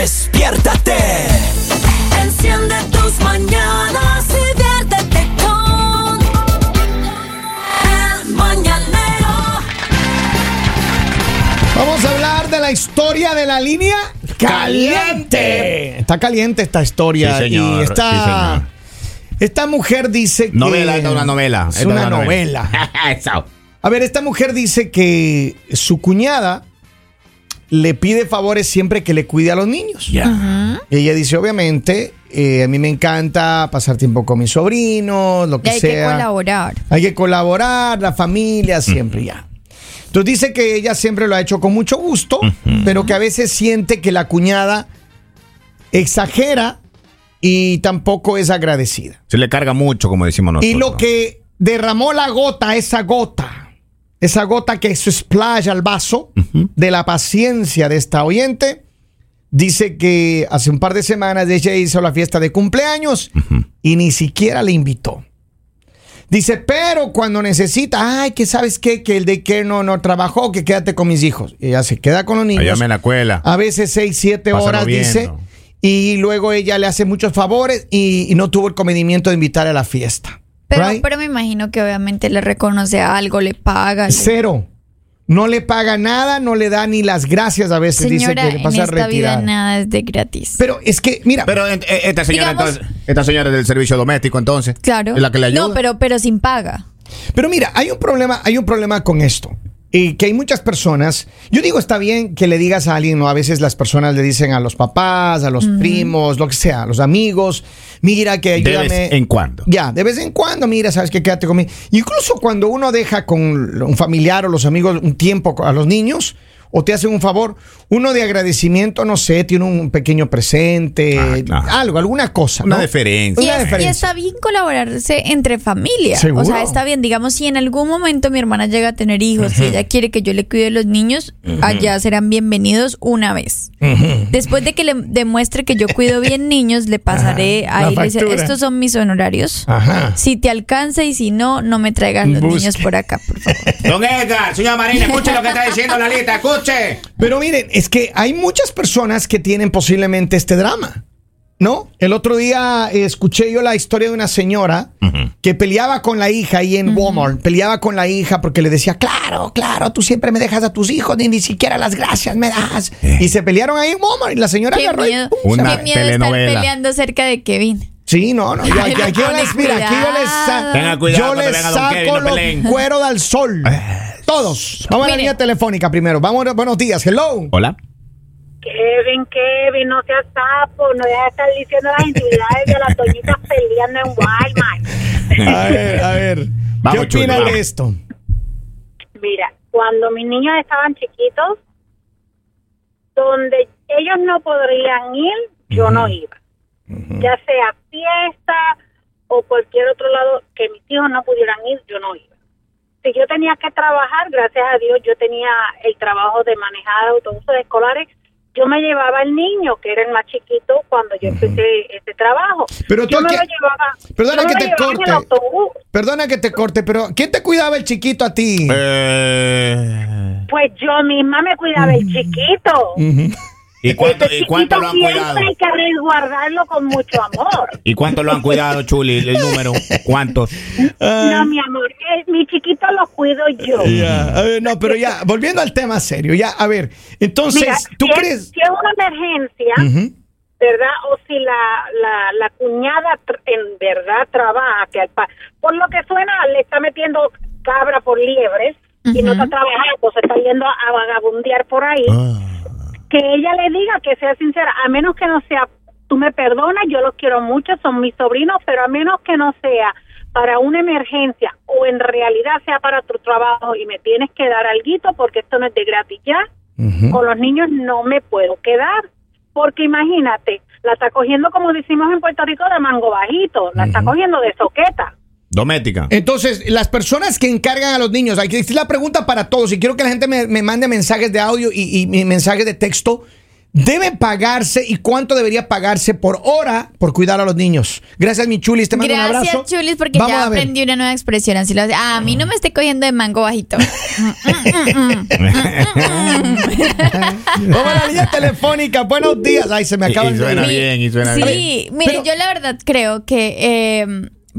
Despiértate. Enciende tus mañanas y viértete con El Mañanero. Vamos a hablar de la historia de la línea caliente. Está caliente esta historia. Sí, señor, Y sí, señor. esta mujer dice que. Novela, es una novela. Es una novela. A ver, esta mujer dice que su cuñada le pide favores siempre que le cuide a los niños. Ya. Y ella dice, obviamente, eh, a mí me encanta pasar tiempo con mis sobrinos, lo Y que hay que sea. colaborar. Hay que colaborar, la familia, siempre ya. Entonces dice que ella siempre lo ha hecho con mucho gusto, pero que a veces siente que la cuñada exagera y tampoco es agradecida. Se le carga mucho, como decimos nosotros. Y lo que derramó la gota, esa gota, esa gota que se splash al vaso de la paciencia de esta oyente, dice que hace un par de semanas ella hizo la fiesta de cumpleaños y ni siquiera le invitó. Dice, pero cuando necesita, ay, que sabes qué, que el de que no, no trabajó, que quédate con mis hijos. Y ella se queda con los niños. Allá me la cuela. A veces seis, siete Pásalo horas, dice. Y luego ella le hace muchos favores y, y no tuvo el comedimiento de invitar a la fiesta. Pero, Right? pero me imagino que obviamente le reconoce algo, le paga. le- Cero. No le paga nada, no le da ni las gracias a veces. Señora, dice que le en pasa esta vida nada es de gratis. Pero es que, mira, Pero eh, eh, esta señora, Digamos- entonces, esta señora es del servicio doméstico, entonces. claro. Es la que le ayuda. No, pero, pero sin paga. Pero mira, hay un problema, hay un problema con esto. Y que hay muchas personas, yo digo, está bien que le digas a alguien, ¿no? A veces las personas le dicen a los papás, a los primos, lo que sea, a los amigos, mira que De ayúdame. vez en cuando. Ya, de vez en cuando, mira, sabes que quédate conmigo. Incluso cuando uno deja con un familiar o los amigos un tiempo a los niños, o te hacen un favor, uno de agradecimiento, no sé, tiene un pequeño presente, Ah, claro. algo, alguna cosa. Una ¿no? deferencia. Y, Una es- y está bien colaborarse entre familia. Seguro. O sea, está bien. Digamos, si en algún momento mi hermana llega a tener hijos y ella quiere que yo le cuide a los niños, allá serán bienvenidos una vez. Después de que le demuestre que yo cuido bien niños, le pasaré Ajá, la le dice, factura. estos son mis honorarios. Ajá. Si te alcanza y si no, no me traigas los Busque. niños por acá, por favor. Don Edgar, señora Marina, escuche lo que está diciendo Lalita, escuche. Pero miren, es que hay muchas personas que tienen posiblemente este drama. ¿No? El otro día eh, escuché yo la historia de una señora que peleaba con la hija ahí en Walmart. Peleaba con la hija porque le decía, claro, claro, tú siempre me dejas a tus hijos, ni, ni siquiera las gracias me das. Y se pelearon ahí en Walmart y la señora Qué agarró y miedo, se Una qué miedo estar telenovela. peleando cerca de Kevin. Sí, no, no. Yo, aquí, aquí yo les, mira, aquí yo les, sa- cuidado. Tenga cuidado yo les venga don Kevin, saco no los peleen. cuero del sol. Todos. Vamos a la línea telefónica primero. Vamos, buenos días. Hello. Hola. Kevin, Kevin, no seas sapo, no dejes de estar diciendo las intimidades de las doñitas peleando en Walmart. A ver, a ver. Vamos, ¿Qué de esto? Mira, cuando mis niños estaban chiquitos, donde ellos no podrían ir, yo no iba. Ya sea fiesta o cualquier otro lado que mis hijos no pudieran ir, yo no iba. Si yo tenía que trabajar, gracias a Dios, yo tenía el trabajo de manejar autobuses escolares. Yo me llevaba al niño, que era el más chiquito, cuando yo empecé ese trabajo. Pero tú yo me lo llevaba. Perdona yo que me te el corte. autobús. Perdona que te corte, pero ¿quién te cuidaba el chiquito a ti? Eh, Pues yo misma me cuidaba el chiquito. ¿Y cuánto, ¿Y cuánto lo han siempre cuidado? hay que resguardarlo con mucho amor. ¿Y cuánto lo han cuidado, Chuli? El número. ¿Cuántos? No, mi amor, eh, mi chiquito lo cuido yo. Ya, a ver, no, pero ya, volviendo al tema serio, ya, a ver, entonces, Mira, ¿tú si, crees? Es, si es una emergencia, Ujú. ¿verdad? O si la, la, la cuñada en verdad trabaja, que al pa- por lo que suena le está metiendo cabra por liebres y no está trabajando, se está yendo a vagabundear por ahí. Ah. Que ella le diga que sea sincera, a menos que no sea, tú me perdonas, yo los quiero mucho, son mis sobrinos, pero a menos que no sea para una emergencia o en realidad sea para tu trabajo y me tienes que dar algo porque esto no es de gratis ya, con los niños no me puedo quedar. Porque imagínate, la está cogiendo como decimos en Puerto Rico de mango bajito, la está cogiendo de soqueta. Doméstica. Entonces, las personas que encargan a los niños, hay que es la pregunta para todos, y quiero que la gente me, me mande mensajes de audio y, y- y mensajes de texto. debe pagarse y cuánto debería pagarse por hora por cuidar a los niños? Gracias, mi chulis. Te mando un Gracias, abrazo. Chulis, porque Vamos ya aprendí una nueva expresión. Así lo hace. Ah, a mí no me esté cogiendo de mango bajito. Vamos a la línea telefónica. Buenos días. Ay, se me Y- acaba y el suena bien, y suena sí, bien. mire, Pero- yo la verdad creo que eh,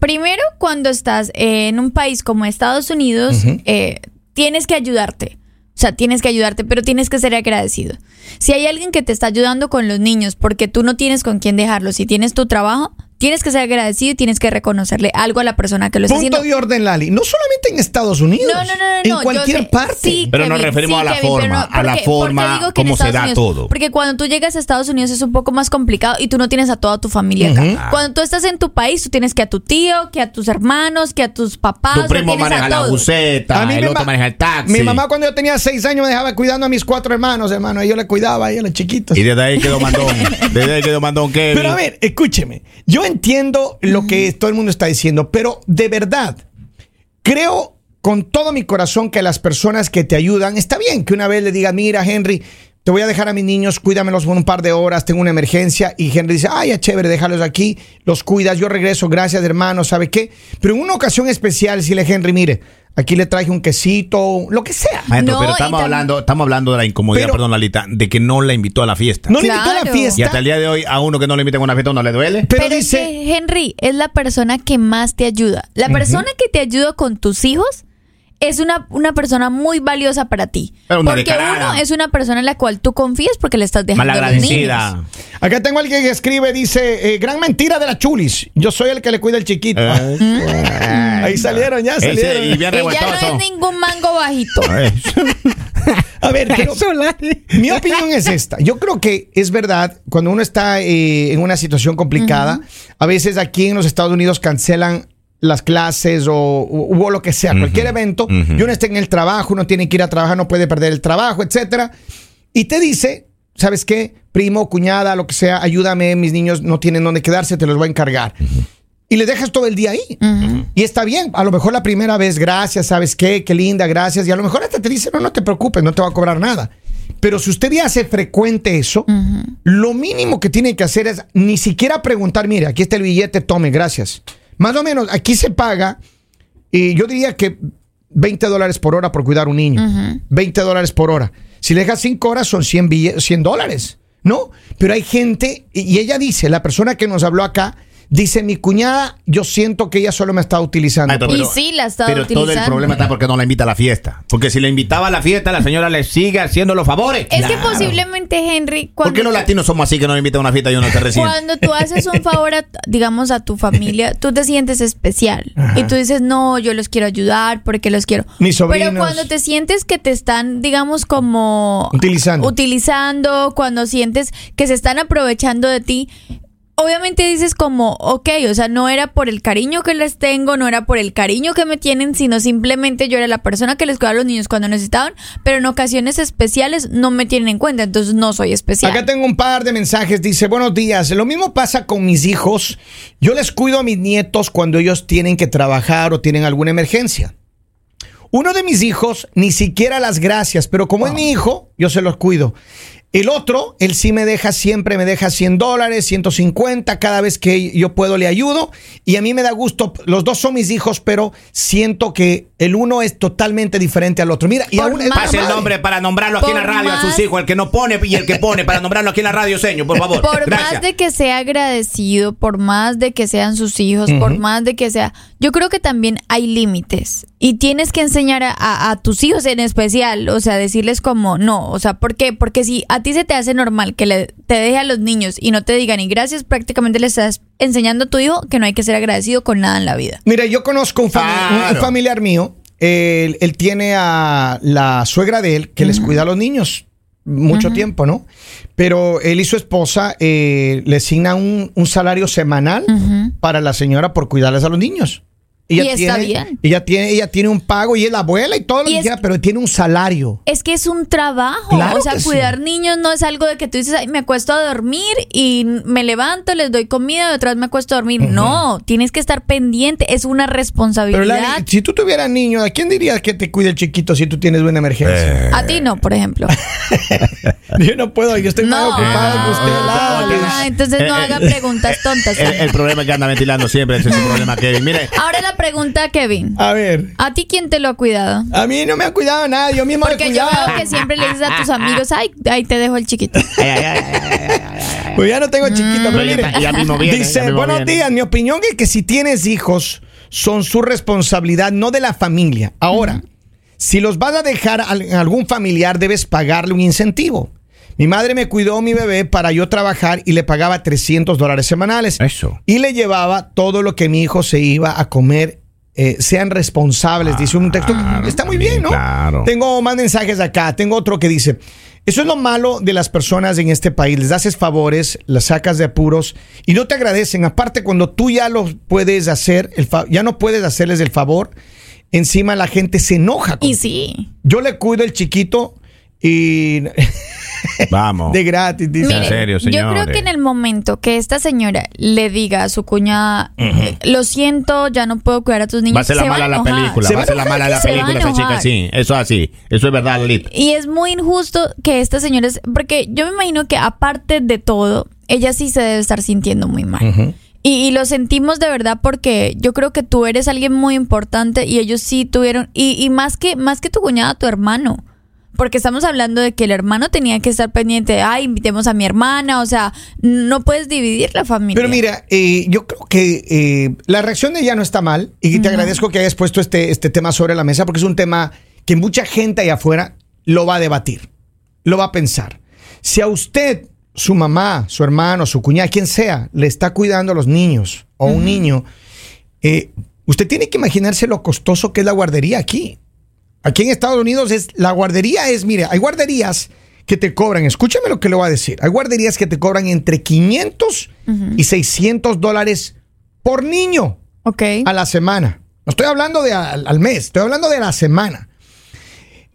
primero cuando estás en un país como Estados Unidos, eh, tienes que ayudarte. O sea, tienes que ayudarte, pero tienes que ser agradecido. Si hay alguien que te está ayudando con los niños porque tú no tienes con quién dejarlos, si tienes tu trabajo, tienes que ser agradecido y tienes que reconocerle algo a la persona que lo está Punto haciendo. de orden, Lali. No solamente en Estados Unidos. No, no, no, no. En cualquier sé. parte. Sí, Pero nos referimos sí, a la Kevin, pero forma, a la forma, cómo se da Unidos- todo. Porque cuando tú llegas a Estados Unidos es un poco más complicado y tú no tienes a toda tu familia acá. Cuando tú estás en tu país, tú tienes que a tu tío, que a tus hermanos, que a tus papás. Tu primo a maneja la todos. buseta, mí el mi otro ma- maneja el taxi. Mi mamá cuando yo tenía seis años me dejaba cuidando a mis cuatro hermanos, hermano. Y yo le cuidaba a ellos, los chiquitos. Y desde ahí quedó mandón. Desde ahí quedó mandón Kevin. Pero a ver, escúcheme. Yo entiendo lo que todo el mundo está diciendo, pero de verdad, creo con todo mi corazón que las personas que te ayudan, está bien que una vez le digan, mira, Henry, te voy a dejar a mis niños, cuídamelos por un par de horas, tengo una emergencia. Y Henry dice, ay, ya chévere, déjalos aquí, los cuidas, yo regreso, gracias, hermano, ¿sabe qué? Pero en una ocasión especial, si le Henry, mire, aquí le traje un quesito, lo que sea. Maestro, No, pero estamos tam- hablando, estamos hablando de la incomodidad, Pero- perdón, Lalita, de que no la invitó a la fiesta. No le invitó a la Claro. fiesta. y hasta el día de hoy, a uno que no le inviten a una fiesta no le duele. pero, Pero, es dice, que Henry es la persona que más te ayuda. La persona que te ayuda con tus hijos es una, una persona muy valiosa para ti. Pero una porque uno es una persona en la cual tú confías porque le estás dejando a los niños. Malagradecida. Acá tengo a alguien que escribe, dice, eh, gran mentira de la chulis. Yo soy el que le cuida el chiquito. Eh. Ahí salieron, ya Ese, salieron. y bien Ella no es ningún mango bajito. A ver, pero mi opinión es esta. Yo creo que es verdad, cuando uno está eh, en una situación complicada, a veces aquí en los Estados Unidos cancelan las clases o, o- o lo que sea, cualquier evento, ujú. y uno está en el trabajo, uno tiene que ir a trabajar, no puede perder el trabajo, etcétera, y te dice, ¿sabes qué? Primo, cuñada, lo que sea, ayúdame, mis niños no tienen dónde quedarse, te los voy a encargar. Y le dejas todo el día ahí. Y está bien, a lo mejor la primera vez, gracias, ¿sabes qué? Qué linda, gracias. Y a lo mejor hasta te dice, no, no te preocupes, no te va a cobrar nada. Pero si usted ya hace frecuente eso, lo mínimo que tiene que hacer es ni siquiera preguntar, mire, aquí está el billete, tome, gracias. Más o menos, aquí se paga, y yo diría que 20 dólares por hora por cuidar un niño. 20 dólares por hora. Si le dejas 5 horas son 100, bille- 100 dólares, ¿no? Pero hay gente, y ella dice, la persona que nos habló acá, dice, mi cuñada, yo siento que ella solo me está utilizando. Maestro, Y sí, la ha estado pero todo el problema está porque no la invita a la fiesta. Porque si la invitaba a la fiesta, la señora le sigue haciendo los favores. Es que posiblemente, Henry, ¿Por cuando, qué los latinos somos así que no le invitan a una fiesta y uno se recibe? cuando tú haces un favor, a, digamos, a tu familia, tú te sientes especial. Y tú dices, no, yo los quiero ayudar porque los quiero. Mis sobrinos. Pero cuando te sientes que te están, digamos, como... Utilizando. Utilizando, cuando sientes que se están aprovechando de ti... Obviamente dices como, ok, o sea, no era por el cariño que les tengo, no era por el cariño que me tienen, sino simplemente yo era la persona que les cuidaba a los niños cuando necesitaban, pero en ocasiones especiales no me tienen en cuenta, entonces no soy especial. Acá tengo un par de mensajes. Dice, buenos días. Lo mismo pasa con mis hijos. Yo les cuido a mis nietos cuando ellos tienen que trabajar o tienen alguna emergencia. Uno de mis hijos ni siquiera las gracias, pero como es mi hijo, yo se los cuido. El otro, él sí me deja siempre, me deja 100 dólares, 150, cada vez que yo puedo le ayudo. Y a mí me da gusto, los dos son mis hijos, pero siento que el uno es totalmente diferente al otro. Mira, y Por aún es más- Pase el nombre para nombrarlo aquí en la radio a sus hijos, el que no pone y el que pone para nombrarlo aquí en la radio, señor, por favor. Por Gracias. más de que sea agradecido, por más de que sean sus hijos, por más de que sea, yo creo que también hay límites y tienes que enseñar a, a- a tus hijos en especial, o sea, decirles como no, o sea, ¿por qué? Porque si a ti se te hace normal que le, te deje a los niños y no te digan y gracias, prácticamente le estás enseñando a tu hijo que no hay que ser agradecido con nada en la vida. Mira, yo conozco un, fami- familiar mío. Él, él tiene a la suegra de él que les cuida a los niños mucho tiempo, ¿no? Pero él y su esposa eh, le asignan un, un salario semanal para la señora por cuidarles a los niños. Ella Y está tiene, bien. Ella tiene, ella tiene un pago y es la abuela y todo lo Y que quiera, pero tiene un salario. Es que es un trabajo. Claro o sea, que sí. cuidar niños no es algo de que tú dices, "Ay, me acuesto a dormir y me levanto, les doy comida y otra vez me acuesto a dormir. No, tienes que estar pendiente. Es una Pero responsabilidad. Lali, si tú tuvieras niño, ¿a quién dirías que te cuide el chiquito si tú tienes una emergencia? a ti no, por ejemplo. Yo no puedo, yo estoy más no. ocupado que usted, Ah, Lali. entonces no Eh, haga eh, preguntas tontas. El, el problema es que anda ventilando siempre, ese es su problema, Kevin. Mire, Ahora la pregunta, Kevin. A ver, ¿A ti quién te lo ha cuidado? a mí no me ha cuidado nadie, yo mismo le Porque yo cuidaba. veo que siempre le dices a tus amigos, ay, ahí te dejo el chiquito. Pues ya no tengo chiquito, pero Pero ya mire, está- ya mismo viene, ya dice, mismo buenos viene". días, mi opinión es que si tienes hijos, son su responsabilidad, no de la familia. Ahora, si los vas a dejar a algún familiar, debes pagarle un incentivo. Mi madre me cuidó a mi bebé para yo trabajar y le pagaba 300 dólares semanales. Eso. Y le llevaba todo lo que mi hijo se iba a comer. eh, sean responsables, dice un texto. Está muy bien, ¿no? claro. Tengo más mensajes acá. Tengo otro que dice: Eso es lo malo de las personas en este país. Les haces favores, las sacas de apuros y no te agradecen. Aparte, cuando tú ya lo puedes hacer, el fa- ya no puedes hacerles el favor, encima la gente se enoja. Y contigo. sí. Yo le cuido el chiquito y. vamos. de gratis, dice. En serio, yo creo señores. que en el momento que esta señora le diga a su cuñada, eh, lo siento, ya no puedo cuidar a tus niños, Va a ser la se mala a la película, Se va a ser la mala la película esa chica, sí. Eso es así, eso es verdad, Lolita. Y es muy injusto que esta señora, es- porque yo me imagino que aparte de todo, ella sí se debe estar sintiendo muy mal. Y, y lo sentimos de verdad porque yo creo que tú eres alguien muy importante y ellos sí tuvieron, y, y más que más que tu cuñada, tu hermano. Porque estamos hablando de que el hermano tenía que estar pendiente de, ay, invitemos a mi hermana, o sea, no puedes dividir la familia. Pero mira, eh, yo creo que eh, la reacción de ella no está mal y te agradezco que hayas puesto este, este tema sobre la mesa porque es un tema que mucha gente allá afuera lo va a debatir, lo va a pensar. Si a usted, su mamá, su hermano, su cuñada, quien sea, le está cuidando a los niños o a un niño, eh, usted tiene que imaginarse lo costoso que es la guardería aquí. Aquí en Estados Unidos es la guardería es, mire, hay guarderías que te cobran, escúchame lo que le voy a decir, hay guarderías que te cobran entre 500 y 600 dólares por niño Ok. a la semana. No estoy hablando de al, al mes, estoy hablando de la semana.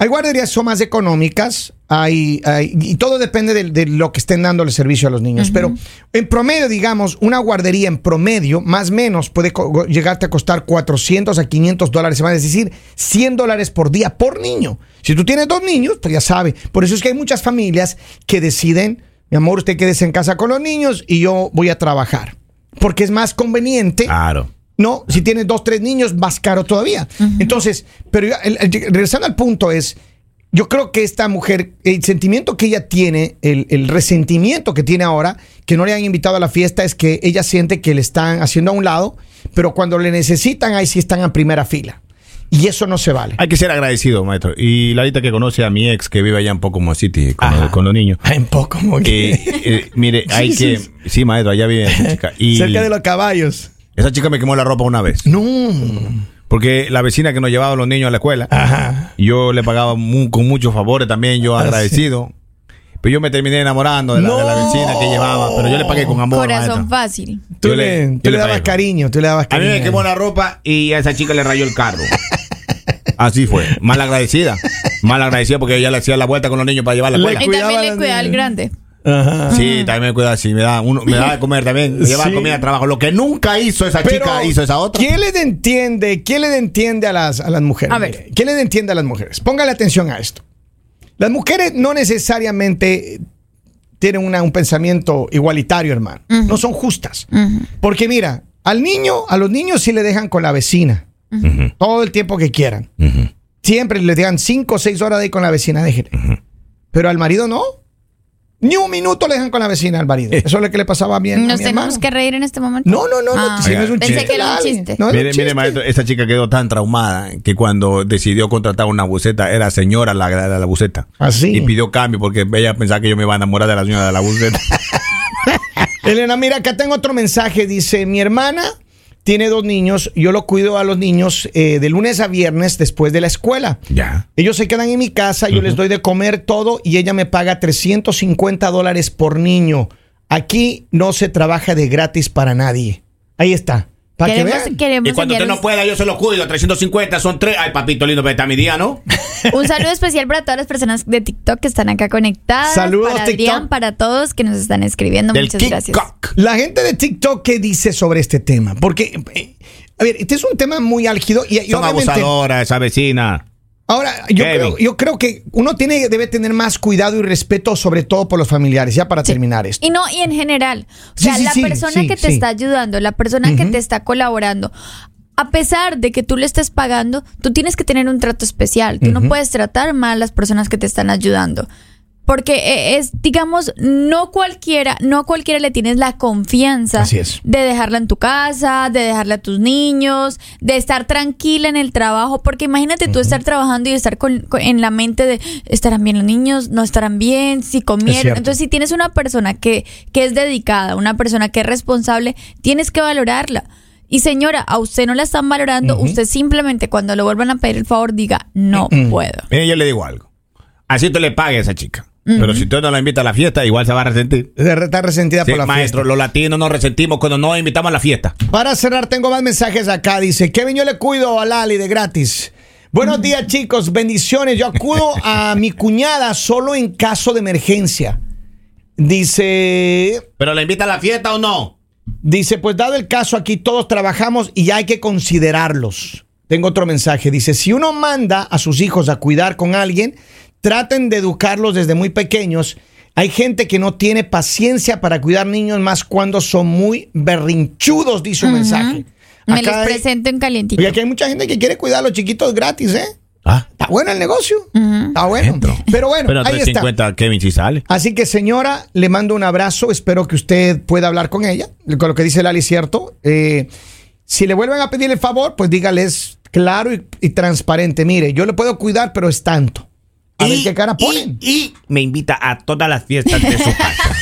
Hay guarderías que son más económicas, hay, hay- y todo depende de, de lo que estén dando el servicio a los niños. Pero en promedio, digamos, una guardería en promedio, más o menos, puede llegarte a costar 400 a 500 dólares semana, es decir, 100 dólares por día por niño. Si tú tienes dos niños, pues ya sabe. Por eso es que hay muchas familias que deciden, mi amor, usted quédese en casa con los niños y yo voy a trabajar. Porque es más conveniente. Claro. No, si tienes dos, tres niños, más caro todavía. Entonces, pero ya, el- el- regresando al punto es, yo creo que esta mujer, el sentimiento que ella tiene, el, el resentimiento que tiene ahora, que no le han invitado a la fiesta, es que ella siente que le están haciendo a un lado, pero cuando le necesitan, ahí sí están en primera fila. Y eso no se vale. Hay que ser agradecido, maestro. Y Larita que conoce a mi ex que vive allá en Pocomo City con, con los niños. En poco, como que- Eh, eh, mire, hay Sí, que... sí. Sí, maestro, allá vive esa chica. Y cerca de los caballos. Esa chica me quemó la ropa una vez. No. Porque la vecina que nos llevaba a los niños a la escuela, Ajá. yo le pagaba mu- con muchos favores también, yo Ah, agradecido. Pero yo me terminé enamorando de la, de la No. vecina que llevaba, pero yo le pagué con amor. Corazón maestro. fácil. Tú Yo le, le- tú yo le le dabas pagué. cariño, tú le dabas A mí cariño. me quemó la ropa y a esa chica le rayó el carro. Así fue. Mal agradecida. Mal agradecida porque ella le hacía la vuelta con los niños para llevar a la Le escuela. Y Cuidaba también a le los cuida al niños. grande. Ajá. Sí, también me cuida así. Me da, uno, me da de comer también. Me lleva Sí. comida de trabajo. Lo que nunca hizo esa Pero, chica, hizo esa otra. ¿Quién les entiende? ¿Quién les entiende a las, a las mujeres? A ver. ¿Quién les entiende a las mujeres? Póngale atención a esto. Las mujeres no necesariamente tienen una- un pensamiento igualitario, hermano. No son justas. Porque mira, al niño, a los niños sí le dejan con la vecina. Todo el tiempo que quieran. Siempre le dejan cinco o seis horas de ir con la vecina, déjele. Pero al marido no. Ni un minuto le dejan con la vecina al marido. Eso es lo que le pasaba a mi Nos hermano. tenemos que reír en este momento. No, no, no, no, Ah, si no es un Pensé chiste. que era un chiste. No es un Mire, mire, chiste. maestro, esta chica quedó tan traumada que cuando decidió contratar una buceta, era señora la, la, la buceta. Así. Y pidió cambio porque ella pensaba que yo me iba a enamorar de la señora de la buceta. Elena, mira, acá tengo otro mensaje. Dice, mi hermana tiene dos niños. Yo lo cuido a los niños eh, de lunes a viernes después de la escuela. ya. Ellos se quedan en mi casa, yo les doy de comer todo y ella me paga 350 dólares por niño. Aquí no se trabaja de gratis para nadie. Ahí está. Para que Queremos, vean. queremos Y cuando usted no pueda, yo se lo cuido. 350 son tres. Ay, papito lindo, pero está mi día, ¿no? un, saludo especial para todas las personas de TikTok que están acá conectadas. Saludos, para TikTok. Adrián, para todos que nos están escribiendo. Del Muchas gracias. La gente de TikTok, ¿qué dice sobre este tema? Porque, eh, a ver, este es un tema muy álgido y, Son abusadoras, esa vecina. Ahora, yo creo, yo creo que uno tiene, debe tener más cuidado y respeto, sobre todo por los familiares, ya para terminar esto. Y no, y en general. O sea, sí, la sí, persona sí, que te está ayudando, la persona que te está colaborando, a pesar de que tú le estés pagando, tú tienes que tener un trato especial. Tú no puedes tratar mal a las personas que te están ayudando. Porque eh, es, digamos, no cualquiera, no a cualquiera le tienes la confianza de dejarla en tu casa, de dejarla a tus niños, de estar tranquila en el trabajo. Porque imagínate tú estar trabajando y estar con, con- en la mente de estarán bien los niños, no estarán bien, si comieron. Entonces, si tienes una persona que, que es dedicada, una persona que es responsable, tienes que valorarla. Y señora, a usted no la están valorando, usted simplemente cuando le vuelvan a pedir el favor diga, no puedo. Mire, yo le digo algo. Así usted le pague a esa chica. Pero si usted no la invita a la fiesta, igual se va a resentir. Está resentida Sí, por la maestro, fiesta. los latinos nos resentimos cuando no invitamos a la fiesta. Para cerrar, tengo más mensajes acá. Dice, Kevin, yo le cuido a Lali de gratis. Buenos días, chicos. Bendiciones. Yo acudo a mi cuñada solo en caso de emergencia. Dice, ¿Pero la invita a la fiesta o no? dice, pues dado el caso, aquí todos trabajamos y hay que considerarlos. Tengo otro mensaje. Dice, si uno manda a sus hijos a cuidar con alguien, traten de educarlos desde muy pequeños. Hay gente que no tiene paciencia para cuidar niños más cuando son muy berrinchudos, dice un mensaje. Me los hay- presento en calientito. Oye, aquí hay mucha gente que quiere cuidar a los chiquitos gratis, ¿eh? Ah, Está bueno el negocio. Está bueno. Entro. Pero bueno, pero ahí está. 350 Kevin sí sale. Así que, señora, le mando un abrazo. Espero que usted pueda hablar con ella. Con lo que dice Lali, cierto. Eh, si le vuelven a pedir el favor, pues dígales claro y, y transparente. Mire, yo le puedo cuidar, pero es tanto. A ver qué cara ponen. Y, y me invita a todas las fiestas de su casa.